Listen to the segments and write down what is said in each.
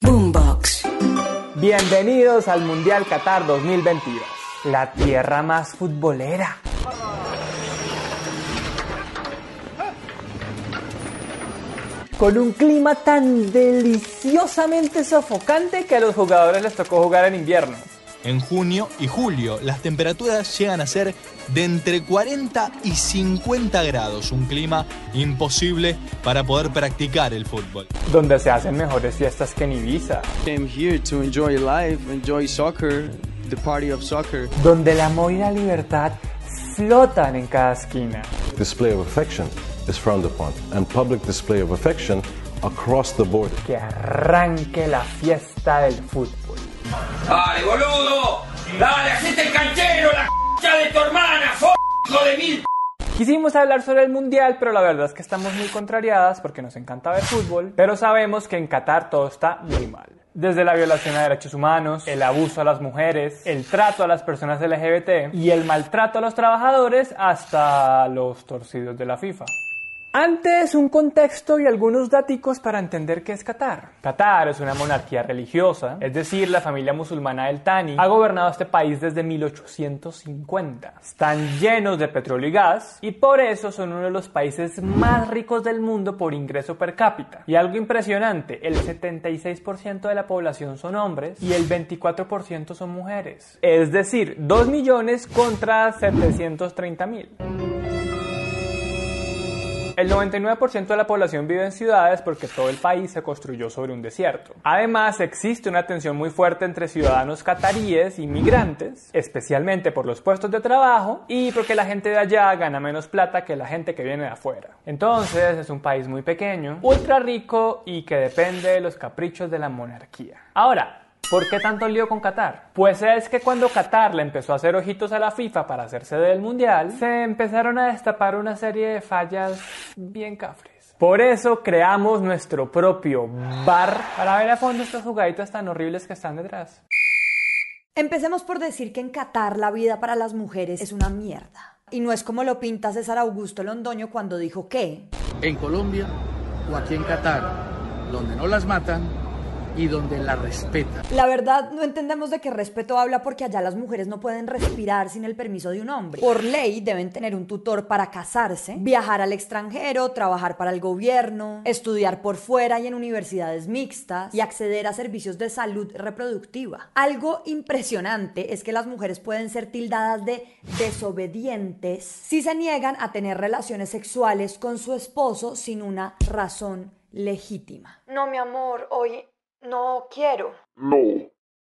Boombox. Bienvenidos al Mundial Qatar 2022, la tierra más futbolera. Con un clima tan deliciosamente sofocante que a los jugadores les tocó jugar en invierno. En junio y julio las temperaturas llegan a ser de entre 40 y 50 grados, un clima imposible para poder practicar el fútbol. Donde se hacen mejores fiestas que en Ibiza. Came here to enjoy life, enjoy soccer, the party of soccer. Donde el amor y la libertad flotan en cada esquina. Display of affection is frowned upon, and public display of affection across the board. Que arranque la fiesta del fútbol. ¡Dale, boludo! ¡Dale, hacete el canchero, la c*** de tu hermana, hijo de mil Quisimos hablar sobre el mundial, pero la verdad es que estamos muy contrariadas porque nos encanta ver fútbol, pero sabemos que en Qatar todo está muy mal. Desde la violación a derechos humanos, el abuso a las mujeres, el trato a las personas LGBT y el maltrato a los trabajadores hasta los torcidos de la FIFA. Antes, un contexto y algunos datos para entender qué es Qatar. Qatar es una monarquía religiosa, es decir, la familia musulmana del Thani ha gobernado este país desde 1850. Están llenos de petróleo y gas y por eso son uno de los países más ricos del mundo por ingreso per cápita. Y algo impresionante, el 76% de la población son hombres y el 24% son mujeres. Es decir, 2 millones contra 730 mil. El 99% de la población vive en ciudades porque todo el país se construyó sobre un desierto. Además, existe una tensión muy fuerte entre ciudadanos cataríes y migrantes, especialmente por los puestos de trabajo y porque la gente de allá gana menos plata que la gente que viene de afuera. Entonces, es un país muy pequeño, ultra rico y que depende de los caprichos de la monarquía. Ahora, ¿Por qué tanto lío con Qatar? Pues es que cuando Qatar le empezó a hacer ojitos a la FIFA para hacerse del mundial, se empezaron a destapar una serie de fallas bien cafres. Por eso creamos nuestro propio bar para ver a fondo estas jugaditas tan horribles que están detrás. Empecemos por decir que en Qatar la vida para las mujeres es una mierda. Y no es como lo pinta César Augusto Londoño cuando dijo que... En Colombia o aquí en Qatar, donde no las matan, y donde la respeta. La verdad, no entendemos de qué respeto habla porque allá las mujeres no pueden respirar sin el permiso de un hombre. Por ley deben tener un tutor para casarse, viajar al extranjero, trabajar para el gobierno, estudiar por fuera y en universidades mixtas y acceder a servicios de salud reproductiva. Algo impresionante es que las mujeres pueden ser tildadas de desobedientes si se niegan a tener relaciones sexuales con su esposo sin una razón legítima. No, mi amor, hoy no quiero. No,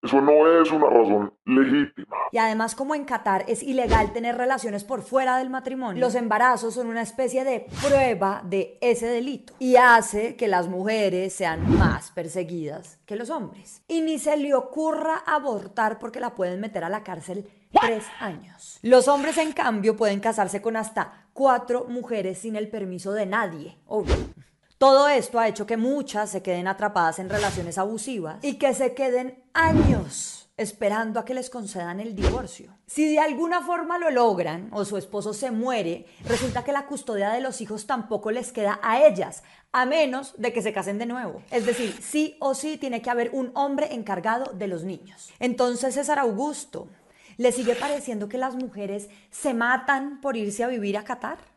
eso no es una razón legítima. Y además, como en Qatar es ilegal tener relaciones por fuera del matrimonio, los embarazos son una especie de prueba de ese delito y hace que las mujeres sean más perseguidas que los hombres. Y ni se le ocurra abortar porque la pueden meter a la cárcel tres años. Los hombres, en cambio, pueden casarse con hasta cuatro mujeres sin el permiso de nadie, obvio. Todo esto ha hecho que muchas se queden atrapadas en relaciones abusivas y que se queden años esperando a que les concedan el divorcio. Si de alguna forma lo logran o su esposo se muere, resulta que la custodia de los hijos tampoco les queda a ellas, a menos de que se casen de nuevo. Es decir, sí o sí tiene que haber un hombre encargado de los niños. Entonces César Augusto, ¿le sigue pareciendo que las mujeres se matan por irse a vivir a Qatar?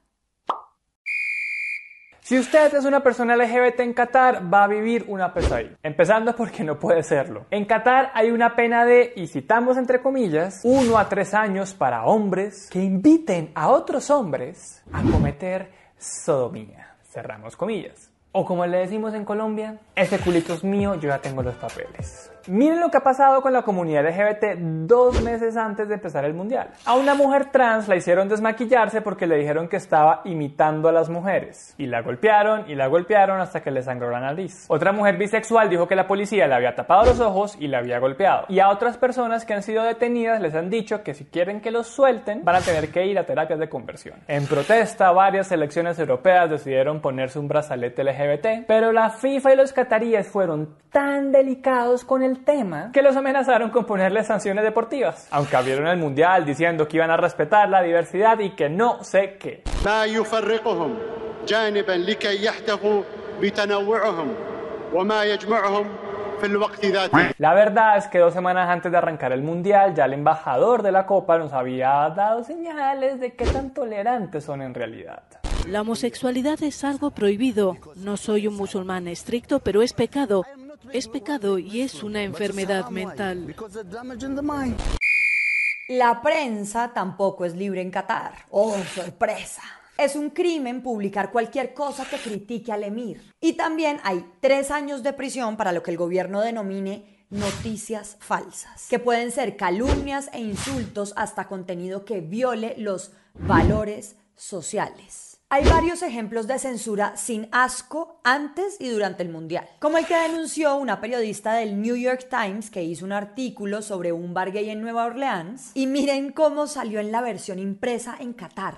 Si usted es una persona LGBT en Qatar, va a vivir una pesadilla. Empezando porque no puede serlo. En Qatar hay una pena de, y citamos entre comillas, 1 a 3 años para hombres que inviten a otros hombres a cometer sodomía. Cerramos comillas. O como le decimos en Colombia, este culito es mío, yo ya tengo los papeles. Miren lo que ha pasado con la comunidad LGBT dos meses antes de empezar el mundial. A una mujer trans la hicieron desmaquillarse porque le dijeron que estaba imitando a las mujeres. Y la golpearon y la golpearon hasta que le sangró la nariz. Otra mujer bisexual dijo que la policía le había tapado los ojos y la había golpeado. Y a otras personas que han sido detenidas les han dicho que si quieren que los suelten van a tener que ir a terapias de conversión. En protesta, varias selecciones europeas decidieron ponerse un brazalete LGBT, pero la FIFA y los cataríes fueron tan delicados con el tema que los amenazaron con ponerles sanciones deportivas, aunque abrieron el mundial diciendo que iban a respetar la diversidad y que no sé qué. La verdad es que dos semanas antes de arrancar el mundial, ya el embajador de la Copa nos había dado señales de qué tan tolerantes son en realidad. La homosexualidad es algo prohibido. No soy un musulmán estricto, pero es pecado. Es pecado y es una enfermedad mental. La prensa tampoco es libre en Qatar. ¡Oh, sorpresa! Es un crimen publicar cualquier cosa que critique al emir. Y también hay tres años de prisión para lo que el gobierno denomine noticias falsas, que pueden ser calumnias e insultos hasta contenido que viole los valores sociales. Hay varios ejemplos de censura sin asco antes y durante el Mundial, como el que denunció una periodista del New York Times que hizo un artículo sobre un bar gay en Nueva Orleans y miren cómo salió en la versión impresa en Qatar.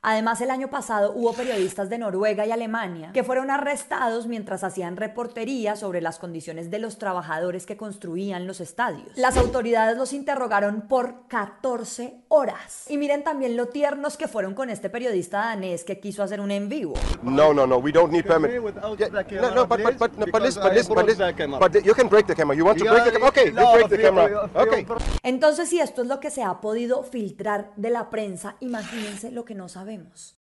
Además, el año pasado hubo periodistas de Noruega y Alemania que fueron arrestados mientras hacían reportería sobre las condiciones de los trabajadores que construían los estadios. Las autoridades los interrogaron por 14 horas. Y miren también lo tiernos que fueron con este periodista danés que quiso hacer un en vivo. No, no, no, we don't need permit. no, no, but, but, but, but, listen, but, listen, but, listen, but you can break the camera. You want to break the camera? Okay, you break the camera. Okay. Entonces, si esto es lo que se ha podido filtrar de la prensa, imagínense lo que no sabemos.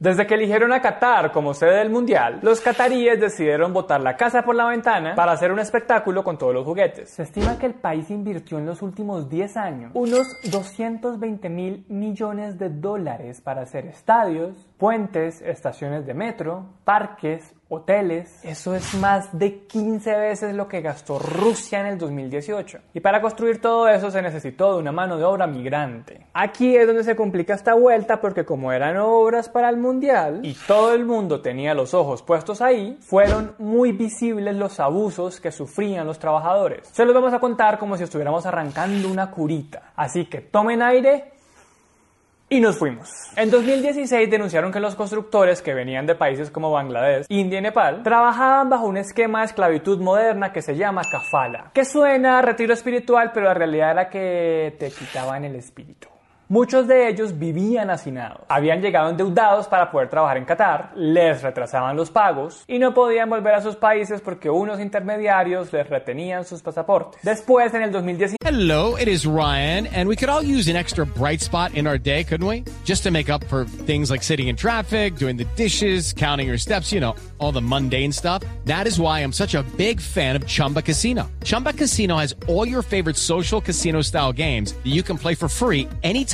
Desde que eligieron a Qatar como sede del Mundial, los cataríes decidieron botar la casa por la ventana para hacer un espectáculo con todos los juguetes. Se estima que el país invirtió en los últimos 10 años unos 220 mil millones de dólares para hacer estadios, puentes, estaciones de metro, parques, hoteles. Eso es más de 15 veces lo que gastó Rusia en el 2018. Y para construir todo eso se necesitó de una mano de obra migrante. Aquí es donde se complica esta vuelta porque como eran obras para el mundial y todo el mundo tenía los ojos puestos ahí, fueron muy visibles los abusos que sufrían los trabajadores. Se los vamos a contar como si estuviéramos arrancando una curita. Así que tomen aire y nos fuimos. En 2016 denunciaron que los constructores que venían de países como Bangladesh, India y Nepal trabajaban bajo un esquema de esclavitud moderna que se llama kafala, que suena a retiro espiritual, pero la realidad era que te quitaban el espíritu. Muchos de ellos vivían hacinados, habían llegado endeudados para poder trabajar en Qatar, les retrasaban los pagos y no podían volver a sus países porque unos intermediarios les retenían sus pasaportes. Después, en el 2019... Hello, it is Ryan, and we could all use an extra bright spot in our day, couldn't we? Just to make up for things like sitting in traffic, doing the dishes, counting your steps, you know, all the mundane stuff. That is why I'm such a big fan of Chumba Casino. Chumba Casino has all your favorite social casino style games that you can play for free anytime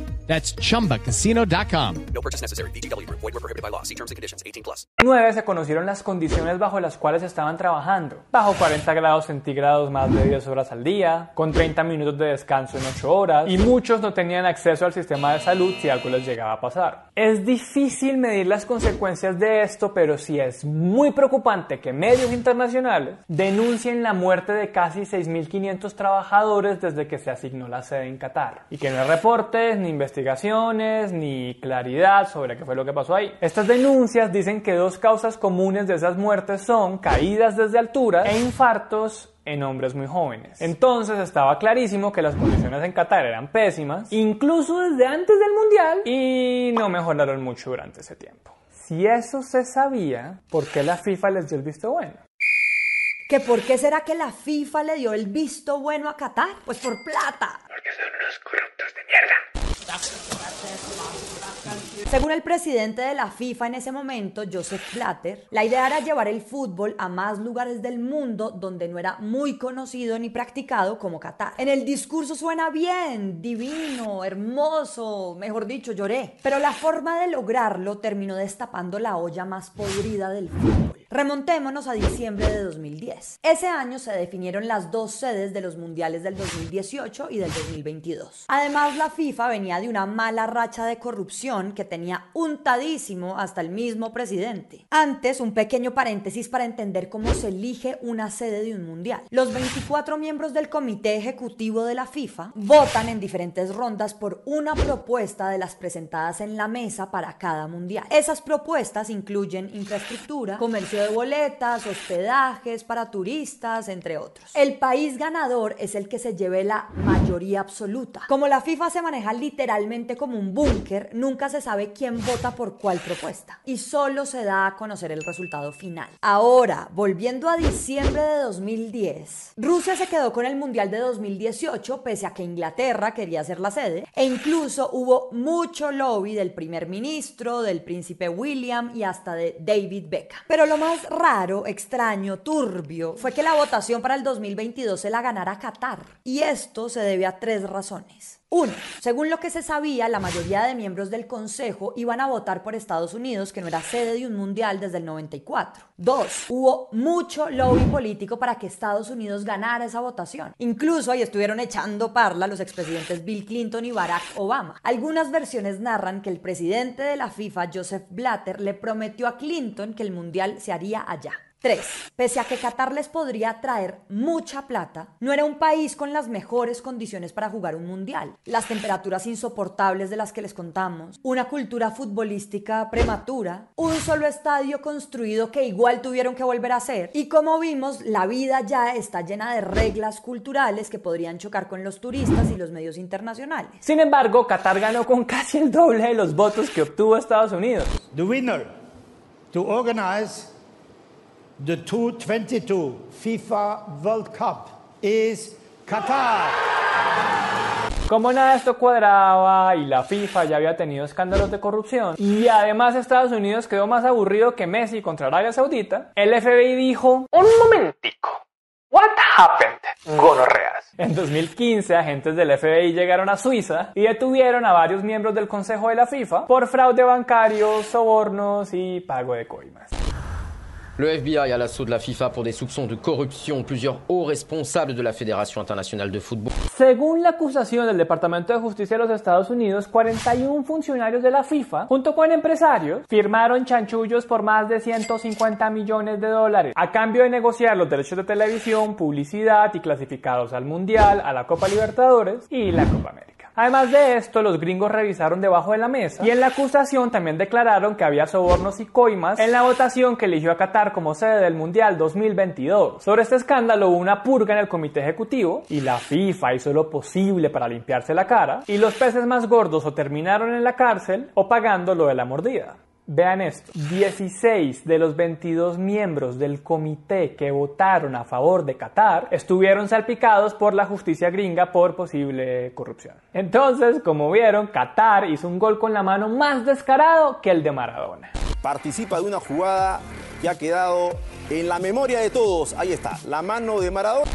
That's chumbacasino.com. No purchase necessary. BGW. Void were prohibited by law. See terms and conditions 18 plus. 9 se conocieron las condiciones bajo las cuales estaban trabajando. Bajo 40 grados centígrados más de 10 horas al día, con 30 minutos de descanso en 8 horas, y muchos no tenían acceso al sistema de salud si algo les llegaba a pasar. Es difícil medir las consecuencias de esto, pero sí es muy preocupante que medios internacionales denuncien la muerte de casi 6.500 trabajadores desde que se asignó la sede en Qatar, y que no hay reportes ni investigaciones investigaciones ni claridad sobre qué fue lo que pasó ahí. Estas denuncias dicen que dos causas comunes de esas muertes son caídas desde altura e infartos en hombres muy jóvenes. Entonces estaba clarísimo que las condiciones en Qatar eran pésimas, incluso desde antes del Mundial, y no mejoraron mucho durante ese tiempo. Si eso se sabía, ¿por qué la FIFA les dio el visto bueno? ¿Que por qué será que la FIFA le dio el visto bueno a Qatar? Pues por plata. Porque son unos corruptos de mierda. Según el presidente de la FIFA en ese momento, Joseph Blatter, la idea era llevar el fútbol a más lugares del mundo donde no era muy conocido ni practicado como Qatar. En el discurso suena bien, divino, hermoso, mejor dicho, lloré. Pero la forma de lograrlo terminó destapando la olla más podrida del fútbol. Remontémonos a diciembre de 2010. Ese año se definieron las dos sedes de los mundiales del 2018 y del 2022. Además, la FIFA venía de una mala racha de corrupción que tenía untadísimo hasta el mismo presidente. Antes, un pequeño paréntesis para entender cómo se elige una sede de un mundial. Los 24 miembros del comité ejecutivo de la FIFA votan en diferentes rondas por una propuesta de las presentadas en la mesa para cada mundial. Esas propuestas incluyen infraestructura, comercio de boletas, hospedajes para turistas, entre otros. El país ganador es el que se lleve la mayoría absoluta. Como la FIFA se maneja literalmente como un búnker, nunca se sabe quién vota por cuál propuesta y solo se da a conocer el resultado final. Ahora, volviendo a diciembre de 2010, Rusia se quedó con el Mundial de 2018 pese a que Inglaterra quería ser la sede e incluso hubo mucho lobby del primer ministro, del príncipe William y hasta de David Beckham. Pero lo más raro, extraño, turbio fue que la votación para el 2022 se la ganara Qatar. Y esto se debe a tres razones. Uno, según lo que se sabía, la mayoría de miembros del Consejo iban a votar por Estados Unidos, que no era sede de un mundial desde el 94. Dos, hubo mucho lobby político para que Estados Unidos ganara esa votación. Incluso ahí estuvieron echando parla los expresidentes Bill Clinton y Barack Obama. Algunas versiones narran que el presidente de la FIFA, Joseph Blatter, le prometió a Clinton que el mundial se haría allá. 3. Pese a que Qatar les podría traer mucha plata, no era un país con las mejores condiciones para jugar un mundial. Las temperaturas insoportables de las que les contamos, una cultura futbolística prematura, un solo estadio construido que igual tuvieron que volver a hacer y como vimos, la vida ya está llena de reglas culturales que podrían chocar con los turistas y los medios internacionales. Sin embargo, Qatar ganó con casi el doble de los votos que obtuvo Estados Unidos. The winner to organize the 2022 FIFA World Cup is Qatar. Como nada esto cuadraba y la FIFA ya había tenido escándalos de corrupción y además Estados Unidos quedó más aburrido que Messi contra Arabia Saudita, el FBI dijo, un momentico, what happened? Gonorreas. En 2015, agentes del FBI llegaron a Suiza y detuvieron a varios miembros del Consejo de la FIFA por fraude bancario, sobornos y pago de coimas. Le FBI à l'assaut de la FIFA pour des soupçons de corruption. Plusieurs hauts responsables de la Fédération internationale de football. Según la acusación del Departamento de Justicia de los Estados Unidos, 41 funcionarios de la FIFA, junto con empresarios, firmaron chanchullos por más de 150 millones de dólares, a cambio de negociar los derechos de televisión, publicidad y clasificados al Mundial, a la Copa Libertadores y la Copa América. Además de esto, los gringos revisaron debajo de la mesa y en la acusación también declararon que había sobornos y coimas en la votación que eligió a Qatar como sede del Mundial 2022. Sobre este escándalo hubo una purga en el comité ejecutivo y la FIFA hizo lo posible para limpiarse la cara y los peces más gordos o terminaron en la cárcel o pagando lo de la mordida. Vean esto, 16 de los 22 miembros del comité que votaron a favor de Qatar estuvieron salpicados por la justicia gringa por posible corrupción. Entonces, como vieron, Qatar hizo un gol con la mano más descarado que el de Maradona. Participa de una jugada que ha quedado en la memoria de todos. Ahí está, la mano de Maradona.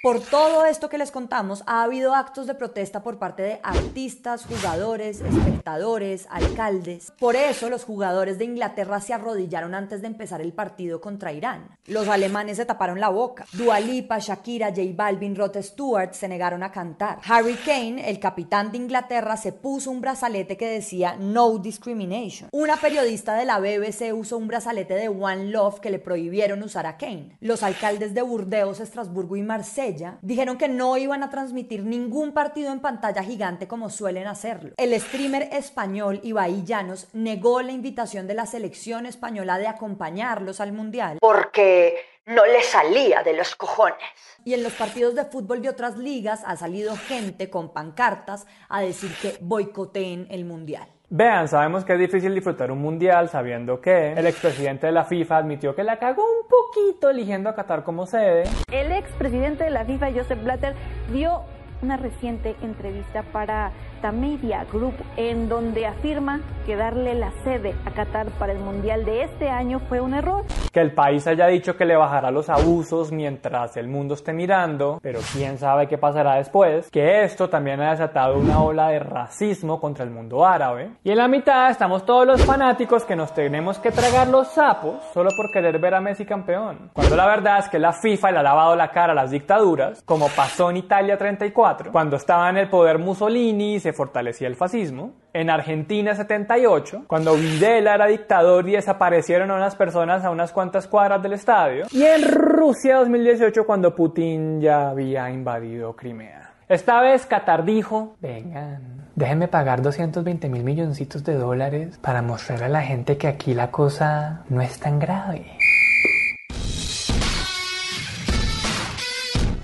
Por todo esto que les contamos, ha habido actos de protesta por parte de artistas, jugadores, espectadores, alcaldes. Por eso los jugadores de Inglaterra se arrodillaron antes de empezar el partido contra Irán. Los alemanes se taparon la boca. Dua Lipa, Shakira, J Balvin, Rod Stewart se negaron a cantar. Harry Kane, el capitán de Inglaterra, se puso un brazalete que decía No Discrimination. Una periodista de la BBC usó un brazalete de One Love que le prohibieron usar a Kane. Los alcaldes de Burdeos, Estrasburgo y Marsella dijeron que no iban a transmitir ningún partido en pantalla gigante como suelen hacerlo. El streamer español Ibai Llanos negó la invitación de la selección española de acompañarlos al Mundial porque no le salía de los cojones. Y en los partidos de fútbol de otras ligas ha salido gente con pancartas a decir que boicoteen el Mundial. Vean, sabemos que es difícil disfrutar un mundial sabiendo que el expresidente de la FIFA admitió que la cagó un poquito eligiendo a Qatar como sede. El expresidente de la FIFA, Joseph Blatter, dio una reciente entrevista para Facta Media Group, en donde afirma que darle la sede a Qatar para el Mundial de este año fue un error. Que el país haya dicho que le bajará los abusos mientras el mundo esté mirando, pero quién sabe qué pasará después. Que esto también ha desatado una ola de racismo contra el mundo árabe. Y en la mitad estamos todos los fanáticos que nos tenemos que tragar los sapos solo por querer ver a Messi campeón. Cuando la verdad es que la FIFA le ha lavado la cara a las dictaduras, como pasó en Italia 34, cuando estaba en el poder Mussolini y se fortalecía el fascismo. En Argentina 78, cuando Videla era dictador y desaparecieron a unas personas a unas cuantas cuadras del estadio. Y en Rusia 2018, cuando Putin ya había invadido Crimea. Esta vez Qatar dijo, vengan, déjenme pagar 220 mil milloncitos de dólares para mostrarle a la gente que aquí la cosa no es tan grave.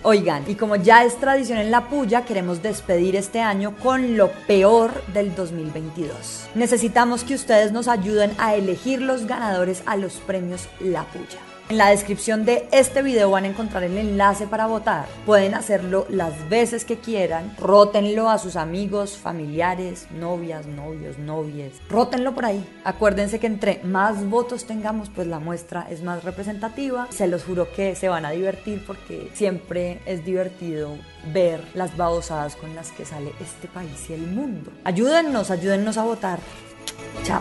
Oigan, y como ya es tradición en la puya, queremos despedir este año con lo peor del 2022. Necesitamos que ustedes nos ayuden a elegir los ganadores a los premios La Puya. En la descripción de este video van a encontrar el enlace para votar. Pueden hacerlo las veces que quieran. Rótenlo a sus amigos, familiares, novias, novios, novias. Rótenlo por ahí. Acuérdense que entre más votos tengamos, pues la muestra es más representativa. Se los juro que se van a divertir porque siempre es divertido ver las babosadas con las que sale este país y el mundo. Ayúdennos, ayúdennos a votar. Chao.